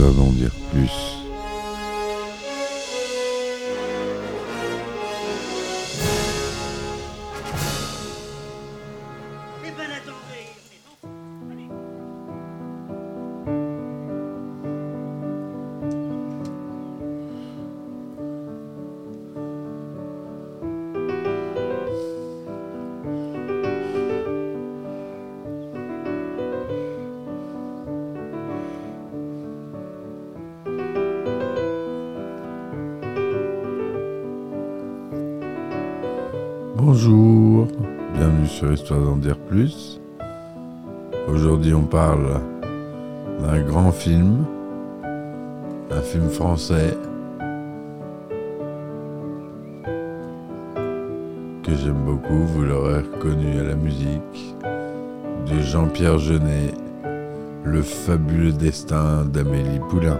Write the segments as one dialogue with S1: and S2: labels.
S1: histoire d'en dire plus. D'un grand film, un film français que j'aime beaucoup, vous l'aurez reconnu à la musique, de Jean-Pierre Jeunet, Le fabuleux destin d'Amélie Poulain.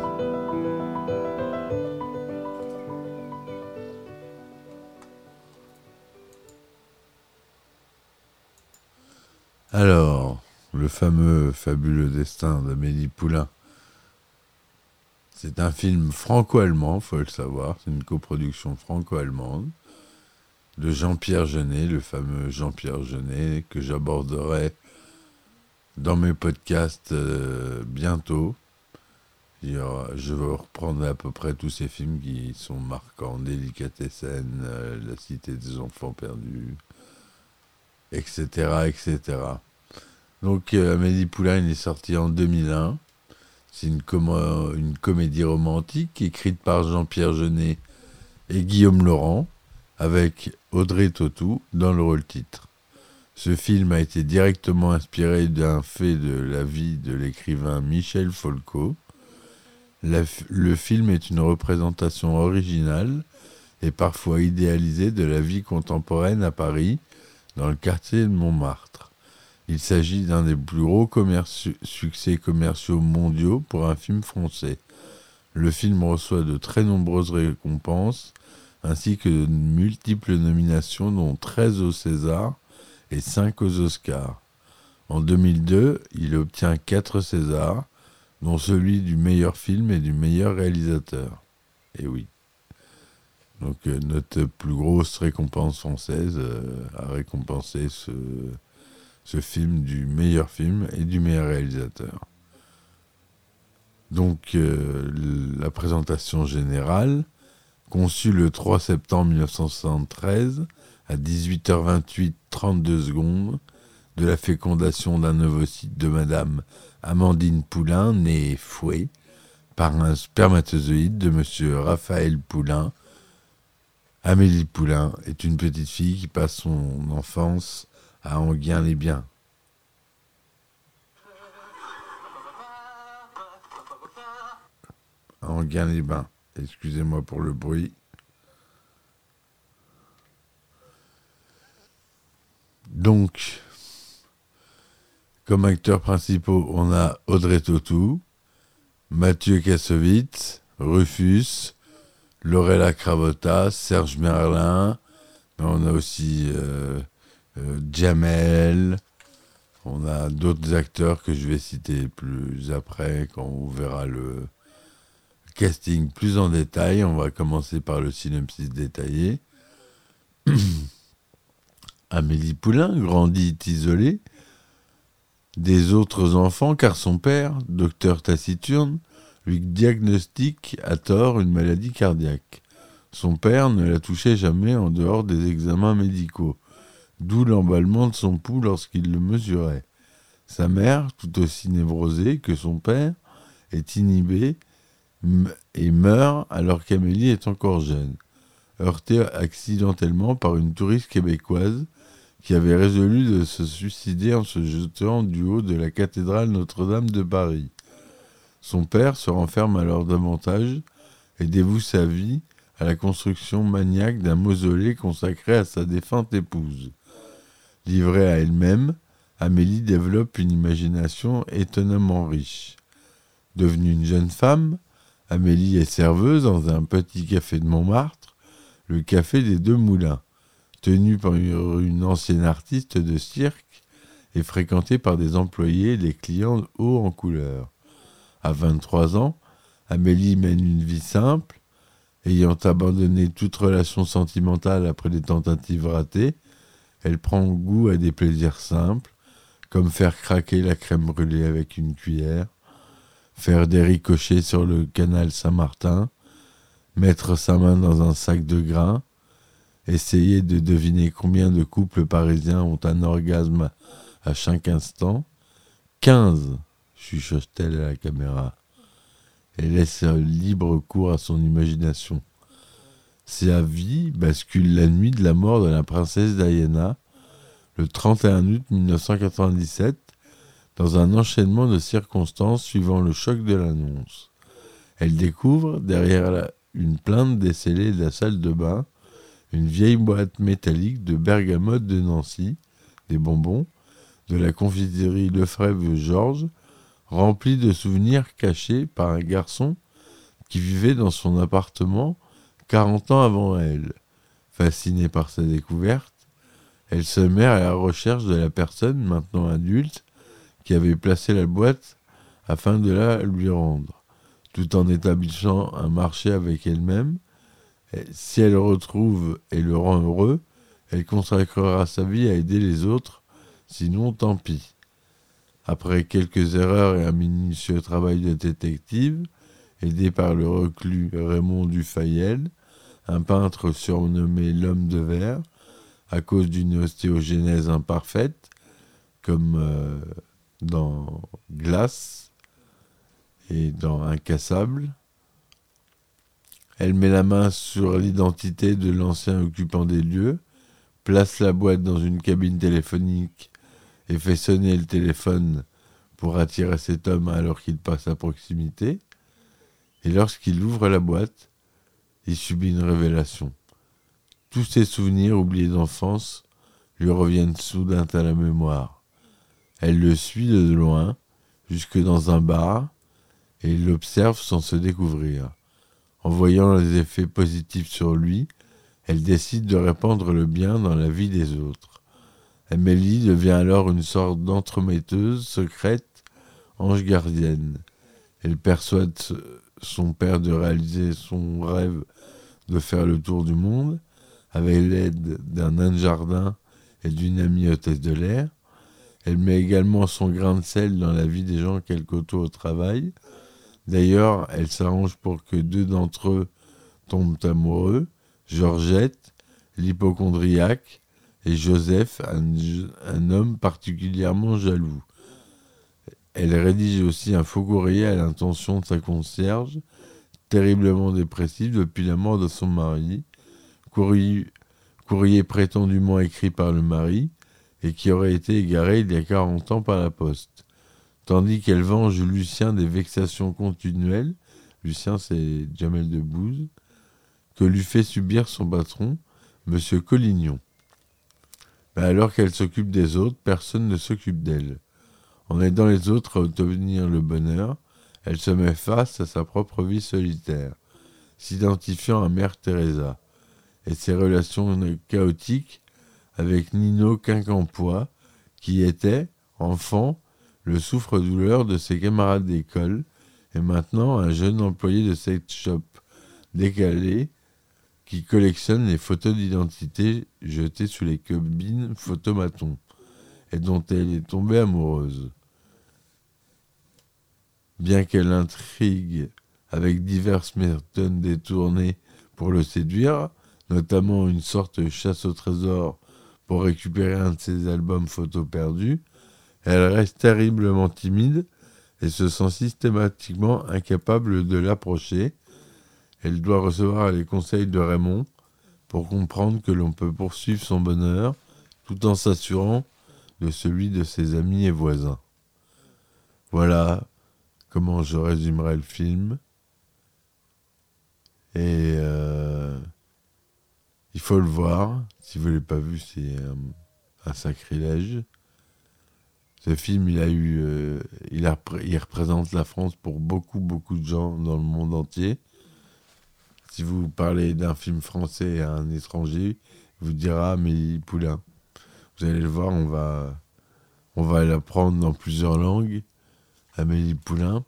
S1: Fameux fabuleux destin d'Amélie Poulain. C'est un film franco-allemand, faut le savoir. C'est une coproduction franco-allemande de Jean-Pierre Jeunet, le fameux Jean-Pierre Jeunet, que j'aborderai dans mes podcasts euh, bientôt. Je vais reprendre à peu près tous ces films qui sont marquants. Délicatessen, euh, La Cité des Enfants Perdus, etc. etc. Donc euh, Amélie Poulain est sorti en 2001. C'est une, comédie romantique écrite par Jean-Pierre Jeunet et Guillaume Laurent, avec Audrey Tautou dans le rôle titre. Ce film a été directement inspiré d'un fait de la vie de l'écrivain Michel Folco. Le film est une représentation originale et parfois idéalisée de la vie contemporaine à Paris, dans le quartier de Montmartre. Il s'agit d'un des plus gros succès commerciaux mondiaux pour un film français. Le film reçoit de très nombreuses récompenses ainsi que de multiples nominations dont 13 au César et 5 aux Oscars. En 2002, il obtient 4 Césars, dont celui du meilleur film et du meilleur réalisateur. Et oui. Donc euh, notre plus grosse récompense française euh, a récompensé ce, ce film du meilleur film et du meilleur réalisateur. Donc euh, la présentation générale, conçue le 3 septembre 1973 à 18h28 32 secondes de la fécondation d'un ovocyte de Madame Amandine Poulain, née Fouet, par un spermatozoïde de Monsieur Raphaël Poulain. Amélie Poulain est une petite fille qui passe son enfance à Anguien-les-Biens. À Anguien-les-Bains. Excusez-moi pour le bruit. Donc, comme acteurs principaux, on a Audrey Tautou, Mathieu Kassovitz, Rufus, Lorella Cravota, Serge Merlin, on a aussi euh, Jamel, on a d'autres acteurs que je vais citer plus après quand on verra le casting plus en détail. On va commencer par le synopsis détaillé. Amélie Poulain grandit isolée des autres enfants car son père, docteur taciturne, lui diagnostique à tort une maladie cardiaque. Son père ne la touchait jamais en dehors des examens médicaux, d'où l'emballement de son pouls lorsqu'il le mesurait. Sa mère, tout aussi névrosée que son père, est inhibée et meurt alors qu'Amélie est encore jeune, heurtée accidentellement par une touriste québécoise qui avait résolu de se suicider en se jetant du haut de la cathédrale Notre-Dame de Paris. Son père se renferme alors davantage et dévoue sa vie à la construction maniaque d'un mausolée consacré à sa défunte épouse. Livrée à elle-même, Amélie développe une imagination étonnamment riche. Devenue une jeune femme, Amélie est serveuse dans un petit café de Montmartre, le café des Deux Moulins, tenu par une ancienne artiste de cirque et fréquenté par des employés et des clients hauts en couleur. À 23 ans, Amélie mène une vie simple, ayant abandonné toute relation sentimentale après des tentatives ratées. Elle prend goût à des plaisirs simples, comme faire craquer la crème brûlée avec une cuillère, faire des ricochets sur le canal Saint-Martin, mettre sa main dans un sac de grains, essayer de deviner combien de couples parisiens ont un orgasme à chaque instant. Quinze, chuchote-t-elle à la caméra. Elle laisse libre cours à son imagination. Sa vie bascule la nuit de la mort de la princesse Diana, le 31 août 1997, dans un enchaînement de circonstances suivant le choc de l'annonce. Elle découvre, derrière une plainte décellée de la salle de bain, une vieille boîte métallique de bergamote de Nancy, des bonbons, de la confiterie Lefebvre Georges, remplie de souvenirs cachés par un garçon qui vivait dans son appartement 40 ans avant elle. Fascinée par sa découverte, elle se met à la recherche de la personne, maintenant adulte, qui avait placé la boîte afin de la lui rendre, tout en établissant un marché avec elle-même. Si elle le retrouve et le rend heureux, elle consacrera sa vie à aider les autres, sinon tant pis. Après quelques erreurs et un minutieux travail de détective, aidé par le reclus Raymond Dufayel, un peintre surnommé l'homme de verre, à cause d'une ostéogenèse imparfaite, comme euh, dans Glace et dans Incassable. Elle met la main sur l'identité de l'ancien occupant des lieux, place la boîte dans une cabine téléphonique et fait sonner le téléphone pour attirer cet homme alors qu'il passe à proximité. Et lorsqu'il ouvre la boîte, il subit une révélation. Tous ses souvenirs oubliés d'enfance lui reviennent soudain à la mémoire. Elle le suit de loin, jusque dans un bar, et il l'observe sans se découvrir. En voyant les effets positifs sur lui, elle décide de répandre le bien dans la vie des autres. Amélie devient alors une sorte d'entremetteuse secrète, ange gardienne. Elle persuade son père de réaliser son rêve de faire le tour du monde avec l'aide d'un nain de jardin et d'une amie hôtesse de l'air. Elle met également son grain de sel dans la vie des gens qu'elle côtoie au travail. D'ailleurs, elle s'arrange pour que deux d'entre eux tombent amoureux, Georgette, l'hypochondriaque, et Joseph, un, un homme particulièrement jaloux. Elle rédige aussi un faux courrier à l'intention de sa concierge, terriblement dépressive depuis la mort de son mari, courrier, prétendument écrit par le mari et qui aurait été égaré il y a 40 ans par la poste. Tandis qu'elle venge Lucien des vexations continuelles, Lucien c'est Jamel Debbouze, que lui fait subir son patron, Monsieur Collignon. Mais alors qu'elle s'occupe des autres, personne ne s'occupe d'elle. En aidant les autres à obtenir le bonheur, elle se met face à sa propre vie solitaire, s'identifiant à Mère Teresa, et ses relations chaotiques avec Nino Quincampoix, qui était, enfant, le souffre-douleur de ses camarades d'école, et maintenant un jeune employé de sex shop décalé qui collectionne les photos d'identité jetées sous les cabines photomatons et dont elle est tombée amoureuse. Bien qu'elle intrigue avec diverses méthodes détournées pour le séduire, notamment une sorte de chasse au trésor pour récupérer un de ses albums photos perdus, elle reste terriblement timide et se sent systématiquement incapable de l'approcher. Elle doit recevoir les conseils de Raymond pour comprendre que l'on peut poursuivre son bonheur tout en s'assurant de celui de ses amis et voisins. Voilà comment je résumerai le film. Et euh, il faut le voir. Si vous ne l'avez pas vu, c'est un, sacrilège. Ce film, euh, il, représente la France pour beaucoup, beaucoup de gens dans le monde entier. Si vous parlez d'un film français à un étranger, il vous dira Amélie Poulain. Vous allez le voir, on va l'apprendre dans plusieurs langues. Amélie Poulain.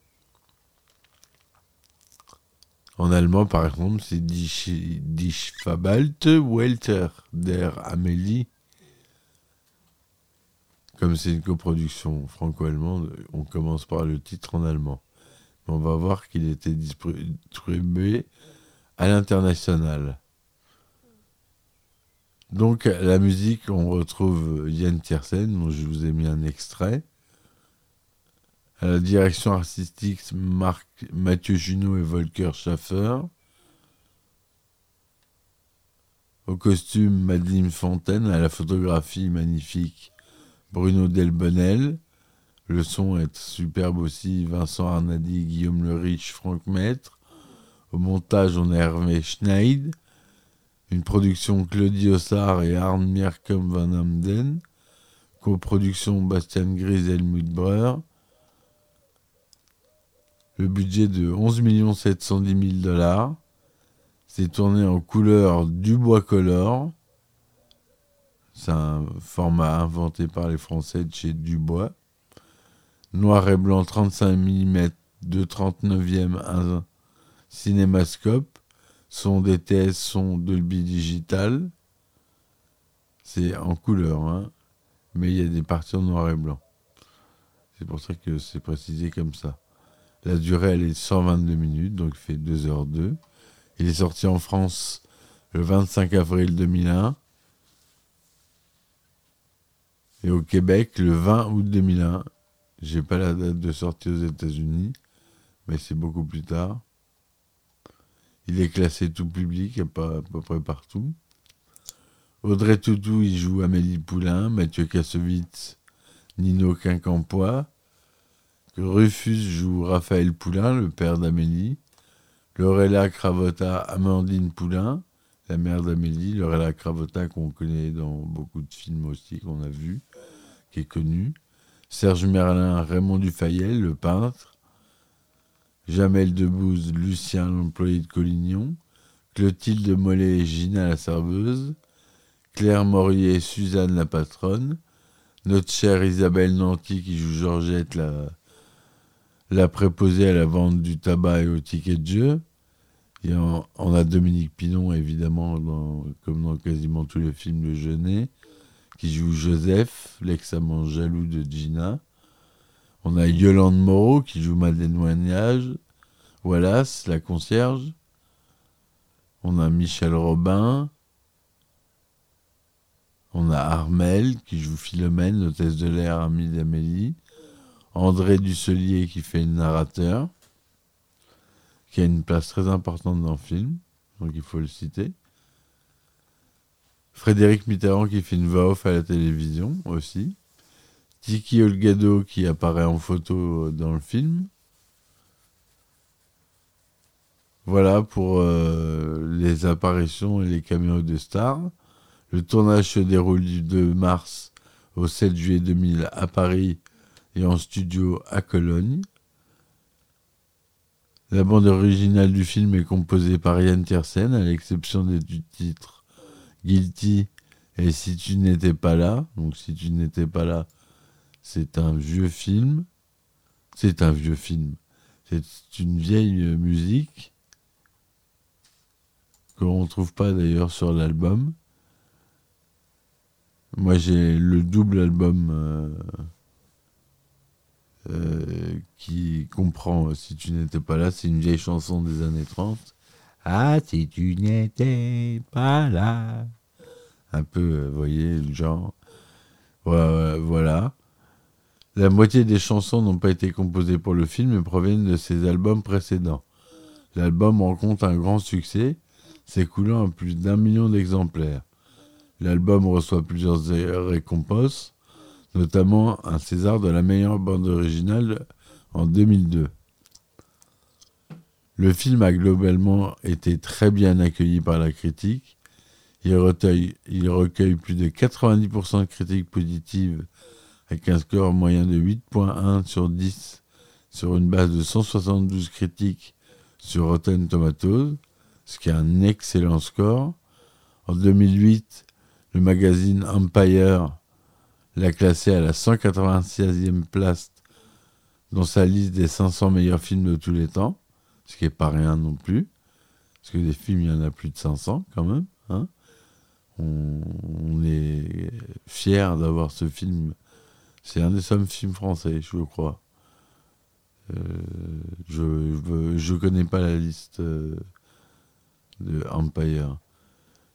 S1: En allemand, par exemple, c'est Die, Die Schwabalte Welter der Amélie. Comme c'est une coproduction franco-allemande, on commence par le titre en allemand. On va voir qu'il était distribué à l'international. Donc la musique, on retrouve Yann Tiersen, dont je vous ai mis un extrait. À la direction artistique, Marc, Mathieu Junot et Volker Schaffer. Au costume, Madeleine Fontaine. À la photographie magnifique, Bruno Delbonnel. Le son est superbe aussi, Vincent Arnadi, Guillaume Le Riche, Franck Maître. Au montage, on a Hervé Schneid. Une production Claudie Ossard et Arne Mierkum van Amden. Coproduction Bastian Gris et Helmut Breur. Le budget de 11 710 000 dollars. C'est tourné en couleur Dubois Color. C'est un format inventé par les Français de chez Dubois. Noir et blanc 35 mm de 39e un cinémascope. Son DTS, son Dolby Digital. C'est en couleur, hein, mais il y a des parties en noir et blanc. C'est pour ça que c'est précisé comme ça. La durée, elle est 122 minutes, donc il fait 2h02. Il est sorti en France le 25 avril 2001 et au Québec le 20 août 2001. J'ai pas la date de sortie aux États-Unis, mais c'est beaucoup plus tard. Il est classé tout public, à peu près partout. Audrey Toutou, il joue Amélie Poulain, Mathieu Kassovitz, Nino Quincampoix, Rufus joue Raphaël Poulain, le père d'Amélie. Lorella Cravota, Amandine Poulain, la mère d'Amélie. Lorella Cravota, qu'on connaît dans beaucoup de films aussi, qu'on a vu, qui est connu. Serge Merlin, Raymond Dufayel, le peintre. Jamel Debbouze, Lucien, l'employé de Collignon. Clotilde Mollet, Gina, la serveuse. Claire Morier, Suzanne, la patronne. Notre chère Isabelle Nanty, qui joue Georgette, la, la préposée à la vente du tabac et au ticket de jeu. On, a Dominique Pinon, évidemment, comme dans quasiment tous les films de Jeunet, qui joue Joseph, l'ex-amant jaloux de Gina. On a Yolande Moreau, qui joue Madeleine. Wallace, la concierge. On a Michel Robin. On a Armel, qui joue Philomène, l'hôtesse de l'air amie d'Amélie. André Dusselier qui fait le narrateur, qui a une place très importante dans le film, donc il faut le citer. Frédéric Mitterrand qui fait une voix off à la télévision aussi. Tiki Olgado qui apparaît en photo dans le film. Voilà pour euh, les apparitions et les caméos de stars. Le tournage se déroule du 2 mars au 7 juillet 2000 à Paris et en studio à Cologne. La bande originale du film est composée par Yann Tiersen, à l'exception des titres Guilty et Si tu n'étais pas là. Donc Si tu n'étais pas là, c'est un vieux film. C'est un vieux film. C'est une vieille musique que l'on ne trouve pas d'ailleurs sur l'album. Moi j'ai le double album. Euh, euh, qui comprend euh, Si tu n'étais pas là, c'est une vieille chanson des années 30. Ah, si tu n'étais pas là. Un peu, euh, vous voyez, le genre. Voilà. La moitié des chansons n'ont pas été composées pour le film et proviennent de ses albums précédents. L'album rencontre un grand succès, s'écoulant à plus d'un million d'exemplaires. L'album reçoit plusieurs récompenses, notamment un César de la meilleure bande originale en 2002. Le film a globalement été très bien accueilli par la critique. Il recueille, il recueille plus de 90% de critiques positives avec un score moyen de 8.1 sur 10 sur une base de 172 critiques sur Rotten Tomatoes, ce qui est un excellent score. En 2008, le magazine Empire l'a classé à la 196e place dans sa liste des 500 meilleurs films de tous les temps, ce qui n'est pas rien non plus. Parce que des films, il y en a plus de 500 quand même. Hein on, est fiers d'avoir ce film. C'est un des seuls films français, je crois. Euh, je ne connais pas la liste euh, de Empire.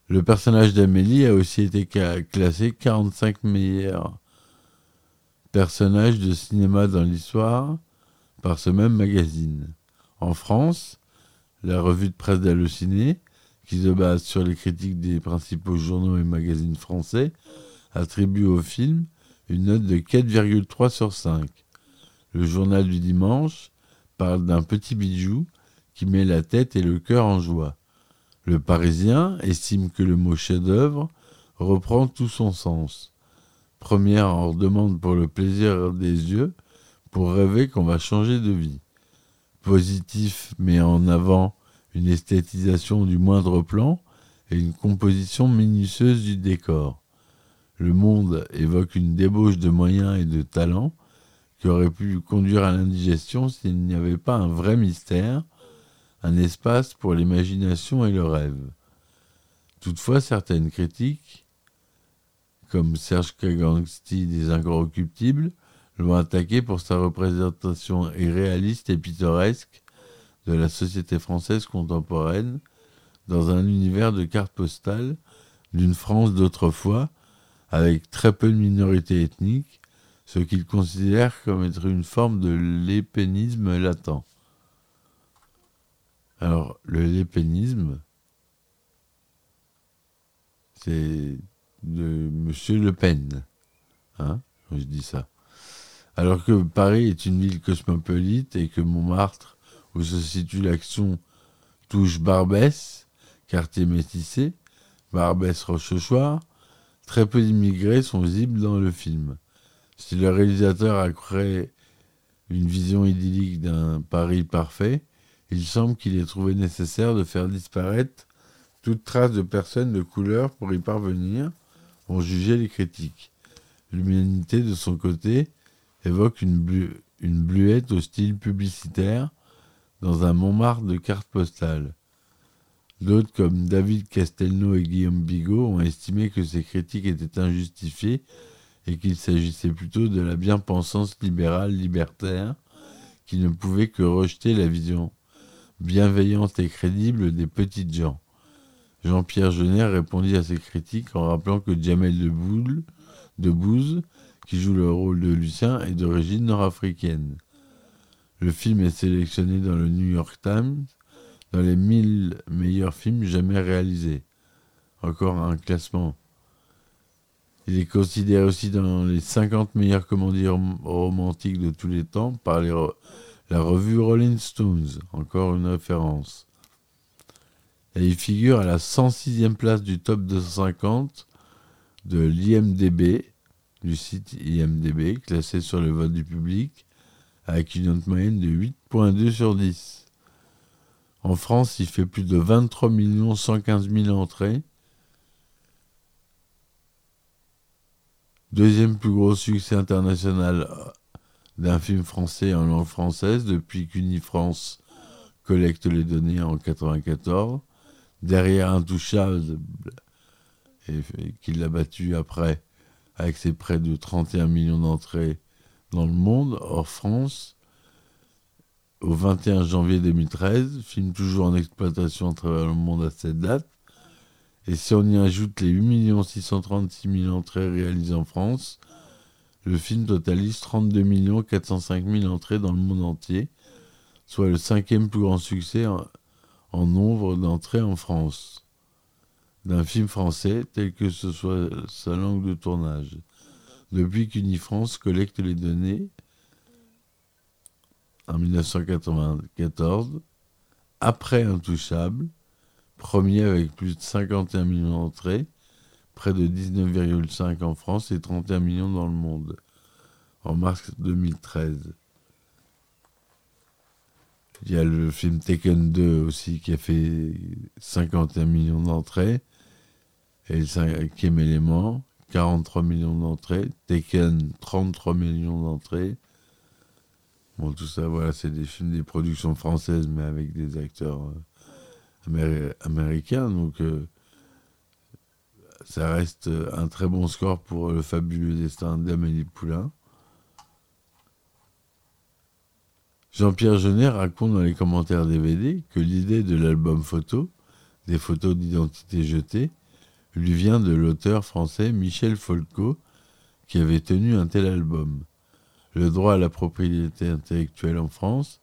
S1: Le personnage d'Amélie a aussi été classé 45 meilleurs personnages de cinéma dans l'histoire par ce même magazine. En France, la revue de presse d'Halluciné, qui se base sur les critiques des principaux journaux et magazines français, attribue au film une note de 4,3 sur 5. Le journal du dimanche parle d'un petit bijou qui met la tête et le cœur en joie. Le Parisien estime que le mot chef-d'œuvre reprend tout son sens. Première en demande pour le plaisir des yeux, pour rêver qu'on va changer de vie. Positif met en avant une esthétisation du moindre plan et une composition minutieuse du décor. Le monde évoque une débauche de moyens et de talents qui aurait pu conduire à l'indigestion s'il n'y avait pas un vrai mystère, un espace pour l'imagination et le rêve. Toutefois, certaines critiques, comme Serge Kaganski des Incorruptibles, l'ont attaqué pour sa représentation irréaliste et pittoresque de la société française contemporaine dans un univers de cartes postales d'une France d'autrefois, avec très peu de minorités ethniques, ce qu'il considère comme être une forme de lépénisme latent. Alors, le lépénisme, c'est de Monsieur Le Pen, hein, je dis ça. Alors que Paris est une ville cosmopolite et que Montmartre, où se situe l'action, touche Barbès, quartier métissé, Barbès-Rochechouart, très peu d'immigrés sont visibles dans le film. Si le réalisateur a créé une vision idyllique d'un Paris parfait, il semble qu'il ait trouvé nécessaire de faire disparaître toute trace de personnes de couleur pour y parvenir, ont jugé les critiques. L'humanité, de son côté, évoque une, bluette au style publicitaire dans un Montmartre de cartes postales. D'autres, comme David Castelnau et Guillaume Bigot, ont estimé que ces critiques étaient injustifiées et qu'il s'agissait plutôt de la bien-pensance libérale libertaire qui ne pouvait que rejeter la vision bienveillante et crédible des petites gens. Jean-Pierre Jeunet répondit à ces critiques en rappelant que Jamel Debbouze, de qui joue le rôle de Lucien, est d'origine nord-africaine. Le film est sélectionné dans le New York Times dans les 1000 meilleurs films jamais réalisés. Encore un classement. Il est considéré aussi dans les 50 meilleures comédies romantiques de tous les temps par la revue Rolling Stones, encore une référence. Et il figure à la 106e place du top 250 de l'IMDB, du site IMDB, classé sur le vote du public, avec une note moyenne de 8.2 sur 10. En France, il fait plus de 23 115 000 entrées. Deuxième plus gros succès international d'un film français en langue française depuis qu'Unifrance collecte les données en 1994. Derrière Intouchable, et, qu'il a battu après avec ses près de 31 millions d'entrées dans le monde, hors France, au 21 janvier 2013, film toujours en exploitation à travers le monde à cette date. Et si on y ajoute les 8 636 000 entrées réalisées en France, le film totalise 32 405 000 entrées dans le monde entier, soit le cinquième plus grand succès en, nombre d'entrées en France d'un film français tel que ce soit sa langue de tournage. Depuis qu'Unifrance collecte les données, en 1994, après Intouchable, premier avec plus de 51 millions d'entrées, près de 19,5 en France et 31 millions dans le monde, en mars 2013. Il y a le film Taken 2 aussi qui a fait 51 millions d'entrées. Et le cinquième élément, 43 millions d'entrées. Taken, 33 millions d'entrées. Bon, tout ça, voilà, c'est des films, des productions françaises, mais avec des acteurs euh, améri- américain. Donc, euh, ça reste un très bon score pour le fabuleux destin d'Amélie Poulain. Jean-Pierre Jeunet raconte dans les commentaires DVD que l'idée de l'album photo, des photos d'identité jetées, lui vient de l'auteur français Michel Folco, qui avait tenu un tel album. Le droit à la propriété intellectuelle en France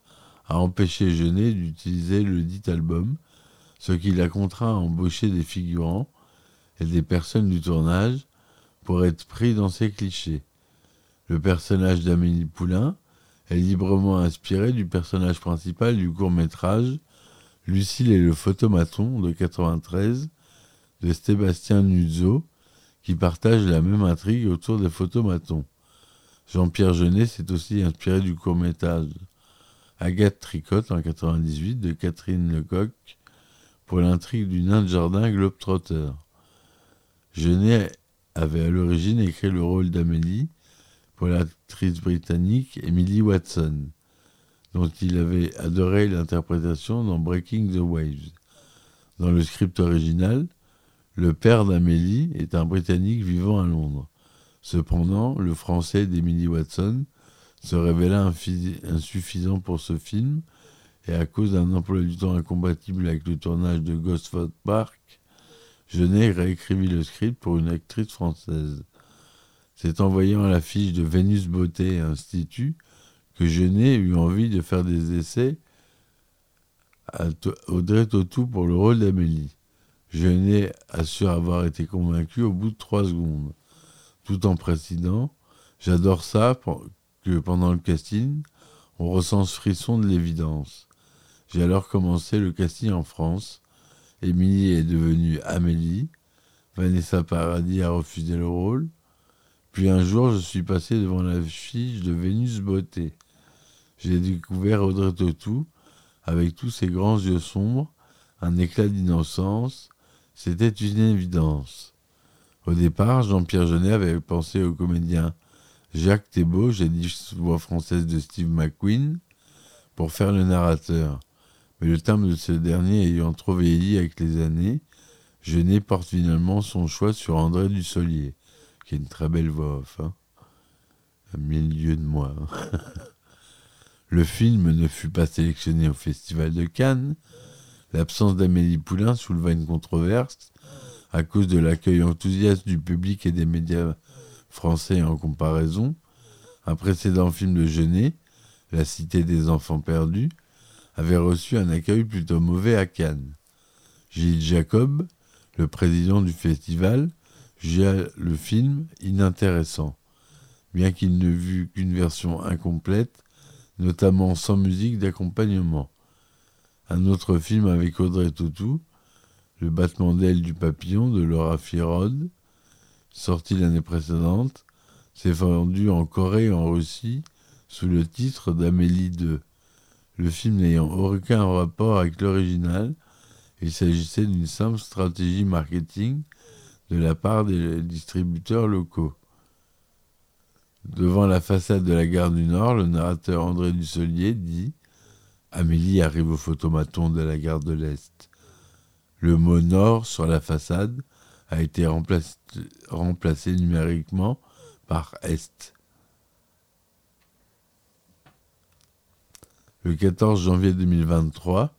S1: a empêché Jeunet d'utiliser le dit album, ce qui l'a contraint à embaucher des figurants et des personnes du tournage pour être pris dans ces clichés. Le personnage d'Amélie Poulain est librement inspiré du personnage principal du court-métrage Lucille et le photomaton de 93 de Sébastien Nuzzo, qui partage la même intrigue autour des photomatons. Jean-Pierre Jeunet s'est aussi inspiré du court-métrage Agathe Tricotte en 98 de Catherine Lecoq pour l'intrigue du nain de jardin Globetrotter. Jeunet avait à l'origine écrit le rôle d'Amélie pour l'actrice britannique Emily Watson, dont il avait adoré l'interprétation dans Breaking the Waves. Dans le script original, le père d'Amélie est un Britannique vivant à Londres. Cependant, le français d'Emily Watson se révéla insuffisant pour ce film et à cause d'un emploi du temps incompatible avec le tournage de Gosford Park, Jeunet réécrivit le script pour une actrice française. C'est en voyant l'affiche de Vénus Beauté Institut que Jeunet eut envie de faire des essais à Audrey Tautou pour le rôle d'Amélie. Jeunet assure avoir été convaincu au bout de trois secondes, tout en précisant J'adore ça que pendant le casting, on ressent ce frisson de l'évidence. J'ai alors commencé le casting en France. Émilie est devenue Amélie. Vanessa Paradis a refusé le rôle. Puis un jour, je suis passé devant l'affiche de Vénus Beauté. J'ai découvert Audrey Tautou avec tous ses grands yeux sombres, un éclat d'innocence. C'était une évidence. Au départ, Jean-Pierre Jeunet avait pensé au comédien Jacques Thébault, jadis voix française de Steve McQueen, pour faire le narrateur. Le timbre de ce dernier ayant trop vieilli avec les années, Jeunet porte finalement son choix sur André Dussolier, qui a une très belle voix off. Hein. À mille lieues de moi. hein. le film ne fut pas sélectionné au Festival de Cannes. L'absence d'Amélie Poulain souleva une controverse à cause de l'accueil enthousiaste du public et des médias français en comparaison. Un précédent film de Jeunet, La Cité des Enfants Perdus, avait reçu un accueil plutôt mauvais à Cannes. Gilles Jacob, le président du festival, jugea le film inintéressant, bien qu'il ne vût qu'une version incomplète, notamment sans musique d'accompagnement. Un autre film avec Audrey Tautou, Le battement d'aile du papillon de Laura Firod, sorti l'année précédente, s'est vendu en Corée et en Russie sous le titre d'Amélie 2. Le film n'ayant aucun rapport avec l'original, il s'agissait d'une simple stratégie marketing de la part des distributeurs locaux. Devant la façade de la gare du Nord, le narrateur André Dussolier dit Amélie arrive au photomaton de la gare de l'Est. Le mot Nord sur la façade a été remplacé, remplacé numériquement par Est. Le 14 janvier 2023,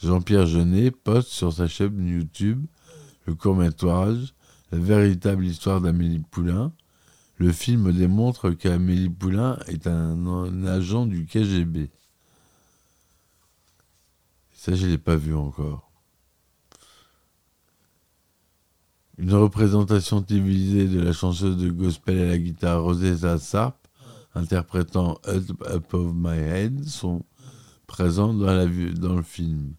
S1: Jean-Pierre Jeunet poste sur sa chaîne YouTube le court-métrage La véritable histoire d'Amélie Poulain. Le film démontre qu'Amélie Poulain est un, agent du KGB. Ça, je ne l'ai pas vu encore. Une représentation télévisée de la chanteuse de gospel à la guitare Rosetta Sarp, interprétant Up Above My Head, sont présents dans, la, dans le film.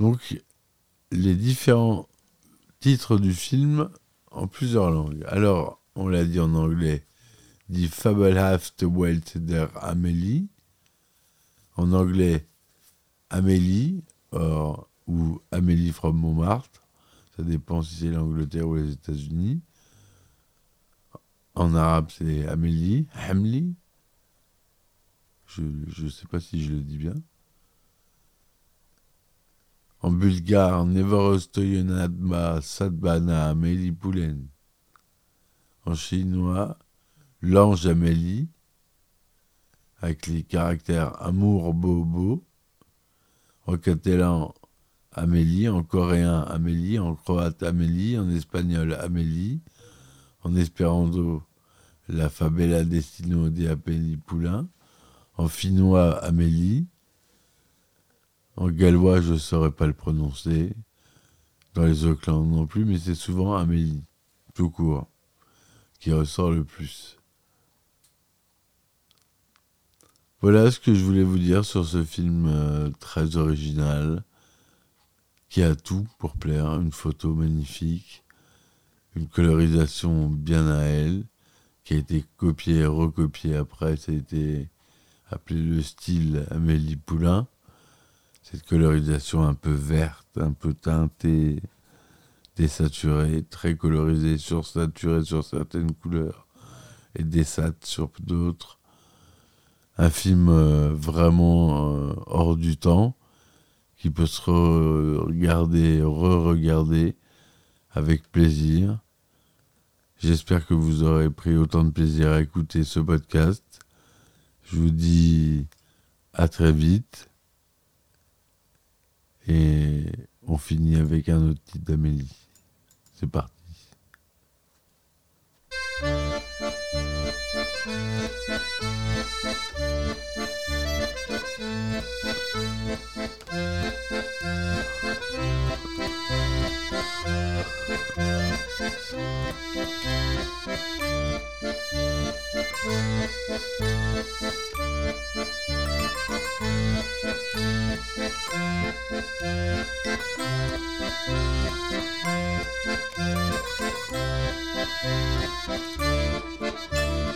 S1: Donc, les différents titres du film en plusieurs langues. Alors, on l'a dit en anglais, Die fabelhafte Welt der Amélie. En anglais, Amélie, ou Amélie from Montmartre. Ça dépend si c'est l'Angleterre ou les États-Unis. En arabe, c'est Amélie, Hamli. Je ne sais pas si je le dis bien. En bulgare, Nevorostoyonadma Sadbana Amélie Poulen. En chinois, l'ange Amélie, avec les caractères amour, bobo. En catalan, Amélie. En coréen, Amélie. En croate, Amélie. En espagnol, Amélie. En espéranto, la Fabella Destino de Amélie Poulain. En finnois, Amélie. En gallois, je ne saurais pas le prononcer. Dans les Auckland non plus, mais c'est souvent Amélie, tout court, qui ressort le plus. Voilà ce que je voulais vous dire sur ce film euh, très original, qui a tout pour plaire, une photo magnifique, une colorisation bien à elle, qui a été copiée et recopiée après, ça a été appelé le style Amélie Poulain cette colorisation un peu verte, un peu teintée, désaturée, très colorisée, sursaturée sur certaines couleurs et désat sur d'autres. Un film euh, vraiment euh, hors du temps qui peut se regarder, re-regarder avec plaisir. J'espère que vous aurez pris autant de plaisir à écouter ce podcast. Je vous dis à très vite. Et on finit avec un autre titre d'Amélie. C'est parti. Thank